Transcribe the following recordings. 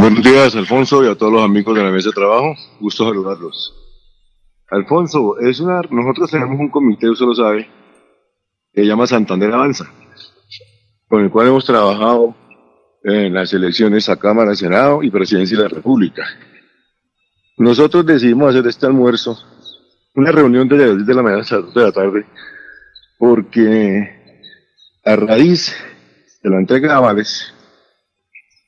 Buenos días, Alfonso, y a todos los amigos de la mesa de trabajo. Gusto saludarlos. Alfonso, es una, nosotros tenemos un comité, usted lo sabe, que llama Santander Avanza, con el cual hemos trabajado en las elecciones a Cámara, Senado y Presidencia de la República. Nosotros decidimos hacer este almuerzo, una reunión de las 10 de la mañana hasta las 2 de la tarde, porque a raíz de la entrega avales,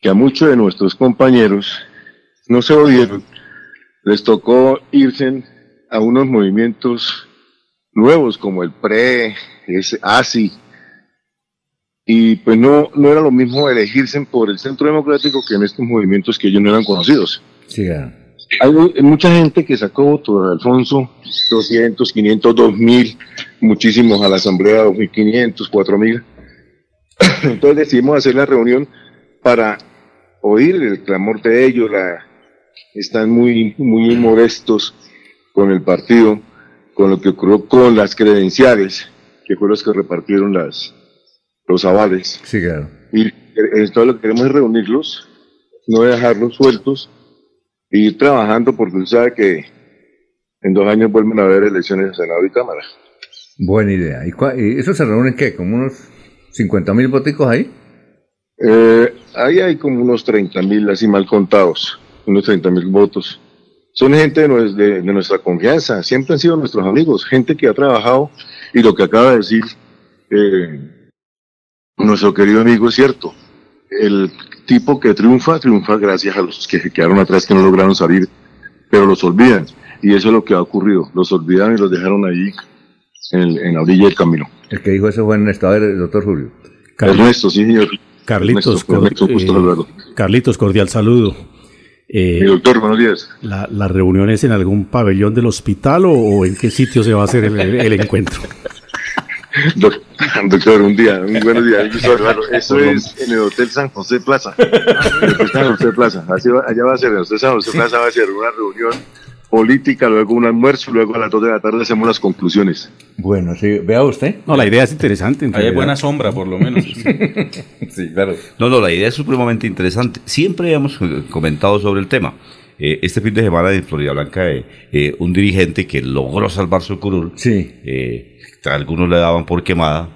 que a muchos de nuestros compañeros no se oyeron, les tocó irse a unos movimientos nuevos como el PRE, ese ASI, y pues no, no era lo mismo elegirse por el Centro Democrático que en estos movimientos que ellos no eran conocidos. Sí. Hay mu- mucha gente que sacó votos, Alfonso, 200, 500, 2000, muchísimos a la Asamblea, 2500, 4000. Entonces decidimos hacer la reunión para oír el clamor de ellos, la, están muy, muy modestos con el partido, con lo que ocurrió con las credenciales, que fueron los que repartieron las, los avales. Sí, claro. Y todo lo que queremos es reunirlos, no dejarlos sueltos, e ir trabajando porque usted sabe que en dos años vuelven a haber elecciones de Senado y Cámara. Buena idea. ¿Y, cua- y eso se reúnen qué? ¿Como unos 50 mil boticos ahí? Eh, ahí hay como unos 30 mil, así mal contados, unos 30 mil votos. Son gente de, de- de nuestra confianza, siempre han sido nuestros amigos, gente que ha trabajado y lo que acaba de decir eh, nuestro querido amigo es cierto. El tipo que triunfa, triunfa gracias a los que se quedaron atrás que no lograron salir, pero los olvidan. Y eso es lo que ha ocurrido. Los olvidaron y los dejaron ahí en, en la orilla del camino. El que dijo eso fue en el estado del doctor Julio. Sí, señor. Carlitos, Ernesto, Ernesto, eh. Carlitos, cordial saludo. Eh, Mi doctor, buenos días. la, ¿La reunión es en algún pabellón del hospital o, o en qué sitio se va a hacer el, el- el encuentro? Doc- Doctor, un día, un buenos días. Eso es en el Hotel San José Plaza. En el Hotel San José Plaza. Así va- allá va a ser, en el Hotel San José Plaza va a ser una reunión política, luego un almuerzo, luego a las 2 de la tarde hacemos las conclusiones. Bueno, sí, vea usted. No, la idea es interesante. Ahí hay buena sombra, por lo menos. Sí, claro. No, no, la idea es supremamente interesante. Siempre hemos eh, comentado sobre el tema. Eh, este fin de semana en Florida Blanca, eh, eh, un dirigente que logró salvar su curul, Sí. eh, algunos le daban por quemada,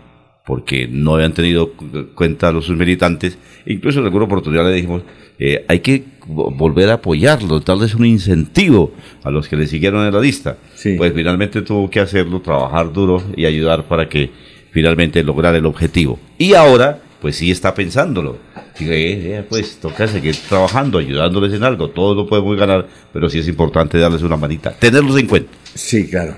porque no habían tenido cu- cuenta los sus militantes. Incluso en alguna oportunidad le dijimos, eh, hay que vo- volver a apoyarlos, darles un incentivo a los que le siguieron en la lista. Sí. Pues finalmente tuvo que hacerlo, trabajar duro y ayudar para que finalmente lograra el objetivo. Y ahora, pues sí está pensándolo. Eh, eh, pues toca seguir trabajando, ayudándoles en algo. Todos lo podemos ganar, pero sí es importante darles una manita, tenerlos en cuenta. Sí, claro.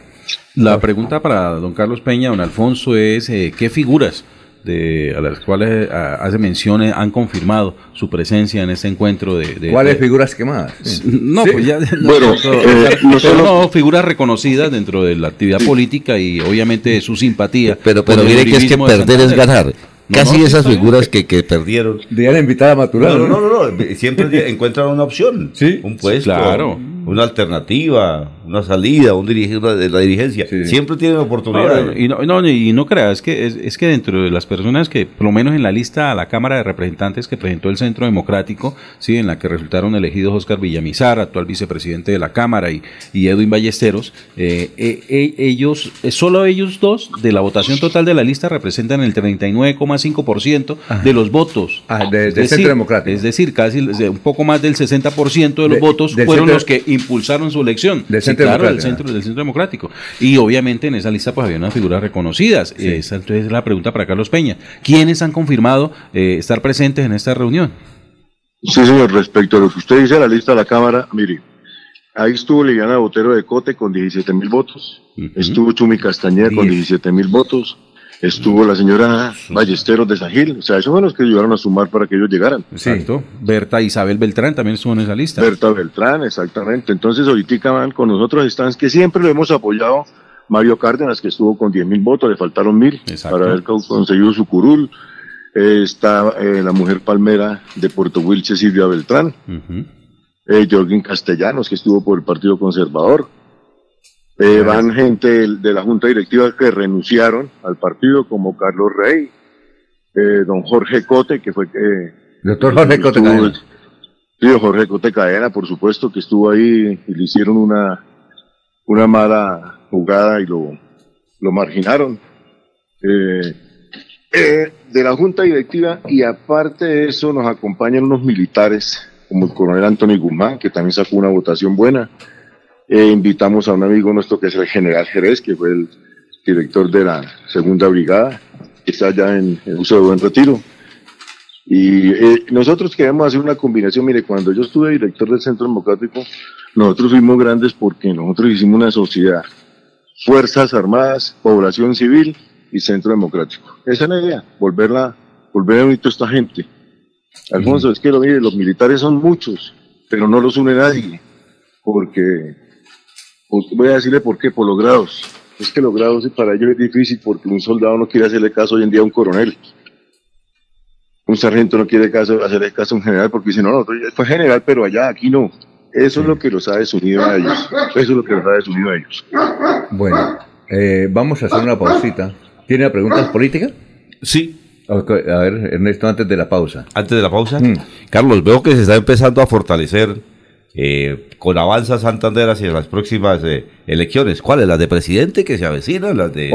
La pregunta para don Carlos Peña, don Alfonso, es eh, ¿qué figuras de, a las cuales hace mención eh, han confirmado su presencia en este encuentro de... de- ¿Cuáles de- figuras quemadas? No, Sí. pues ya... no, Bueno, pero- eh, pero no solo- no, figuras reconocidas dentro de la actividad política y obviamente su simpatía. Pero, pero mire que es que perder es ganar. No, Casi no, esas figuras que, que perdieron. De la invitada a Maturano. No, no, no, no, no, Siempre encuentran una opción. Sí. Un puesto. Claro. Una alternativa, una salida, un dirige, una de la dirigencia. Sí. Siempre tienen oportunidad. No, y no, no, y no creas, es que, es, es que dentro de las personas que, por lo menos en la lista a la Cámara de Representantes que presentó el Centro Democrático, sí, en la que resultaron elegidos Oscar Villamizar, actual vicepresidente de la Cámara, y, y Edwin Ballesteros, eh, eh, eh, ellos, eh, solo ellos dos, de la votación total de la lista, representan el 39,5% de los votos. Ah, de- Es del decir, Centro Democrático. Es decir, casi un poco más del 60% de los De- votos fueron Centro- los que impulsaron su elección. Del Sí, Centro claro, del Democrático. centro, del Centro Democrático. Y obviamente en esa lista pues había unas figuras reconocidas. Esa entonces es la pregunta para Carlos Peña. ¿Quiénes han confirmado eh, estar presentes en esta reunión? Sí, señor, respecto a lo que usted dice, la lista de la Cámara, mire, ahí estuvo Liliana Botero de Cote con 17 mil votos, Ujú. estuvo Chumi Castañeda con 17 mil votos, estuvo la señora Ballesteros de Sajil, o sea, esos fueron los que ayudaron a sumar para que ellos llegaran. Sí. Exacto. Berta Isabel Beltrán también estuvo en esa lista. Berta Beltrán, exactamente. Entonces, ahorita van con nosotros están que siempre lo hemos apoyado. Mario Cárdenas, que estuvo con 10 mil votos, le faltaron mil Exacto. para haber co- conseguido su curul. Eh, está eh, la mujer palmera de Puerto Wilche, Silvia Beltrán. Eh, Jorgin Castellanos, que estuvo por el Partido Conservador. Eh, van gente de, la Junta Directiva que renunciaron al partido, como Carlos Rey, eh, don Jorge Cote, que fue... Eh, Doctor Jorge Cote. estuvo- Sí, Jorge Cote Cadena, por supuesto, que estuvo ahí y le hicieron una, una mala jugada y lo, lo marginaron. Eh, eh, de la Junta Directiva y aparte de eso nos acompañan unos militares como el coronel Antonio Guzmán, que también sacó una votación buena. Eh, invitamos a un amigo nuestro que es el general Jerez, que fue el director de la segunda brigada, que está allá en el uso de buen retiro. Y eh, nosotros queremos hacer una combinación. Mire, cuando yo estuve director del Centro Democrático, nosotros fuimos grandes porque nosotros hicimos una sociedad. Fuerzas Armadas, Población Civil y Centro Democrático. Esa es la idea, volverla, volver a unir a esta gente. Alfonso, es que lo mire, los militares son muchos, pero no los une nadie. Porque, voy a decirle por qué, por los grados. Es que los grados para ellos es difícil porque un soldado no quiere hacerle caso hoy en día a un coronel un sargento no quiere caso, hacerle caso a un general porque dice, no, no, fue general, pero allá, aquí no. Eso es lo que los ha desunido a ellos. Eso es lo que los ha desunido a ellos. Bueno, eh, vamos a hacer una pausita. ¿Tiene preguntas políticas? Sí. A ver, Ernesto, antes de la pausa. Antes de la pausa. Mm. Carlos, veo que se está empezando a fortalecer eh, con avanza Santander hacia las próximas eh, elecciones. ¿Cuáles? ¿Las de presidente que se avecinan? ¿Las de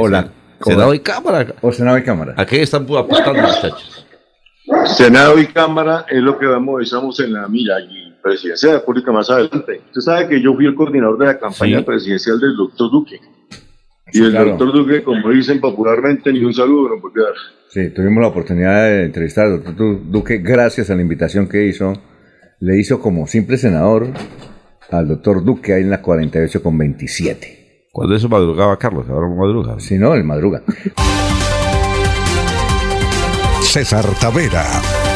Senado y Cámara? O Senado y Cámara. ¿A qué están apostando, muchachos? Senado y Cámara es lo que vamos, estamos en la mira y presidencia de la República más adelante. Usted sabe que yo fui el coordinador de la campaña presidencial del doctor Duque. Y el doctor Duque, como dicen popularmente, ni un saludo no puede dar. Sí, tuvimos la oportunidad de entrevistar al doctor Duque gracias a la invitación que hizo. Le hizo como simple senador al doctor Duque ahí en la 48 con 27. ¿Cuándo eso madrugaba Carlos? Ahora madruga. Sí, no, el madruga. César Tavera.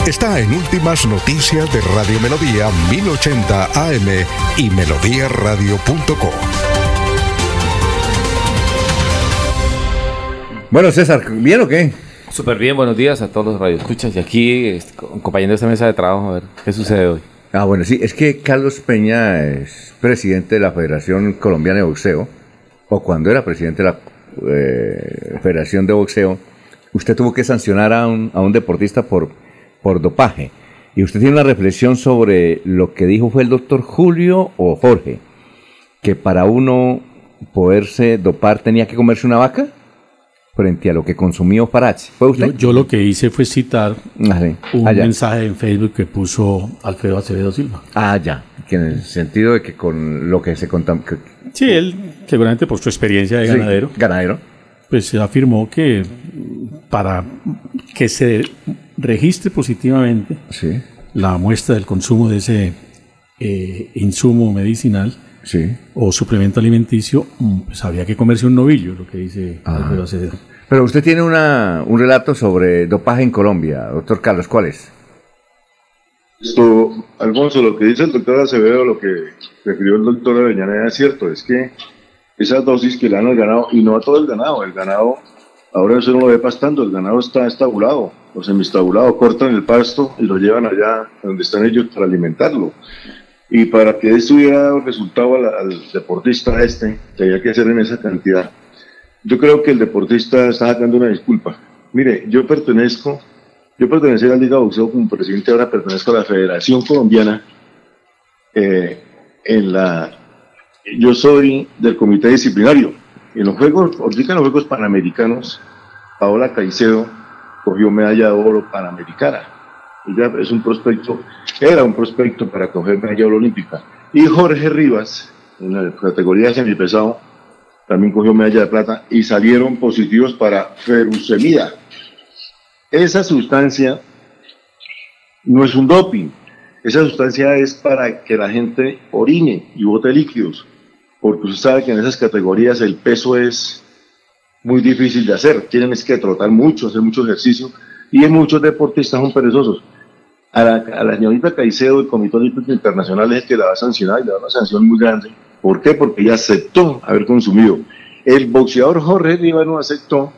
Está en Últimas Noticias de Radio Melodía 1080 AM y melodíaradio.com. Bueno, César, ¿bien o qué? Súper bien, buenos días a todos los radioescuchas y aquí acompañando esta mesa de trabajo a ver qué sucede hoy. Ah, bueno, sí, es que Carlos Peña es presidente de la Federación Colombiana de Boxeo, o cuando era presidente de la eh, Federación de Boxeo, usted tuvo que sancionar a un, a un deportista por, por dopaje. Y usted tiene una reflexión sobre lo que dijo fue el doctor Julio o Jorge, que para uno poderse dopar tenía que comerse una vaca frente a lo que consumió Parache. ¿Fue usted? Yo, lo que hice fue citar ah, un mensaje en Facebook que puso Alfredo Acevedo Silva. Ah, ya. Que en el sentido de que con lo que se contó... Sí, él seguramente por su experiencia de ganadero. ganadero pues afirmó que para que se registre positivamente la muestra del consumo de ese eh, insumo medicinal o suplemento alimenticio, mm, pues había que comerse un novillo, lo que dice ah. Pero usted tiene una, un relato sobre dopaje en Colombia, doctor Carlos, ¿cuál es? Esto, Alfonso, lo que dice el doctor Acevedo, lo que refirió el doctor Aveñana es cierto, es que esas dosis que le dan al ganado, y no a todo el ganado, el ganado, ahora eso no lo ve pastando, el ganado está estabulado, o semistabulado, cortan el pasto y lo llevan allá donde están ellos para alimentarlo. Y para que esto hubiera dado resultado al, deportista este, que había que hacer en esa cantidad, yo creo que el deportista está sacando una disculpa. Mire, yo pertenezco, yo pertenecía al Liga Boxeo como presidente, ahora pertenezco a la Federación Colombiana eh, en la yo soy del comité disciplinario. En los Juegos, ahorita en los Juegos Panamericanos, Paola Caicedo cogió medalla de oro panamericana. Es un prospecto, era un prospecto para coger medalla olímpica. Y Jorge Rivas, en la categoría semipesado, también cogió medalla de plata y salieron positivos para ferucemida. Esa sustancia no es un doping, esa sustancia es para que la gente orine y bote líquidos porque usted sabe que en esas categorías el peso es muy difícil de hacer, tienen que trotar mucho, hacer mucho ejercicio, y muchos deportistas son perezosos. A la, señorita Caicedo, el Comité Olímpico Internacional es el que la va a sancionar y le da una sanción muy grande. ¿Por qué? Porque ella aceptó haber consumido. El boxeador Jorge Rivas no aceptó,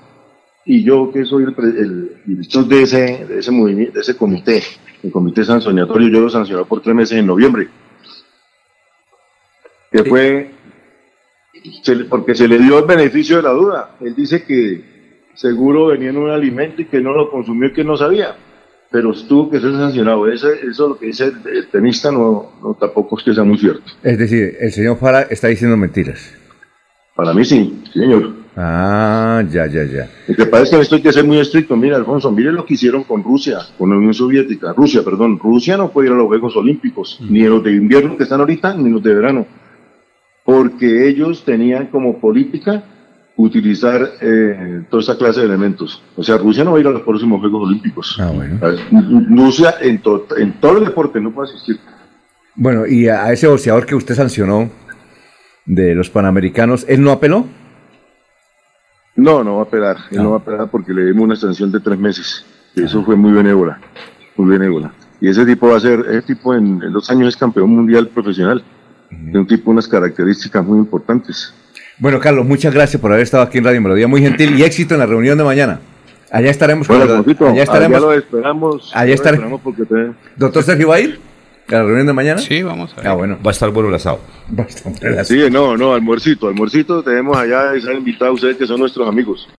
y yo que soy el, director de ese, de ese movimiento, de ese comité, el comité sancionatorio, yo lo sancioné por tres meses en noviembre, que fue porque se le dio el beneficio de la duda. Él dice que seguro venía en un alimento y que no lo consumió y que no sabía. pero tuvo que ser sancionado. Eso lo que dice el, tenista no, no, tampoco es que sea muy cierto. Es decir, el señor Fara está diciendo mentiras. Para mí sí, señor. Ah, ya, ya, ya. Lo que pasa es que esto hay que ser muy estricto. Mira, Alfonso, mire lo que hicieron con Rusia, con la Unión Soviética. Rusia, perdón. Rusia no puede ir a los Juegos Olímpicos, ni los de invierno que están ahorita, ni los de verano. Porque ellos tenían como política utilizar eh, toda esta clase de elementos. O sea, Rusia no va a ir a los próximos Juegos Olímpicos. Ah, bueno. Rusia en, en todo el deporte no puede asistir. Bueno, y a ese boxeador que usted sancionó de los Panamericanos, ¿él no apeló? No, no va a apelar. Él no va a apelar porque le dimos una sanción de tres meses. Y eso fue muy benévola. Muy benévola. Y ese tipo va a ser, ese tipo en, dos años es campeón mundial profesional. De un tipo unas características muy importantes. Bueno, Carlos, muchas gracias por haber estado aquí en Radio Melodía. Muy gentil y éxito en la reunión de mañana. Allá estaremos. Bueno, allá estaremos. Allá lo esperamos. Allá estaremos. Doctor Sergio, ¿va a ir? ¿A la reunión de mañana? Sí, vamos a ver. Ah, bueno. Va a estar bueno el asado. Sí, no, no, almuercito, almuercito. Tenemos allá, están invitados ustedes que son nuestros amigos.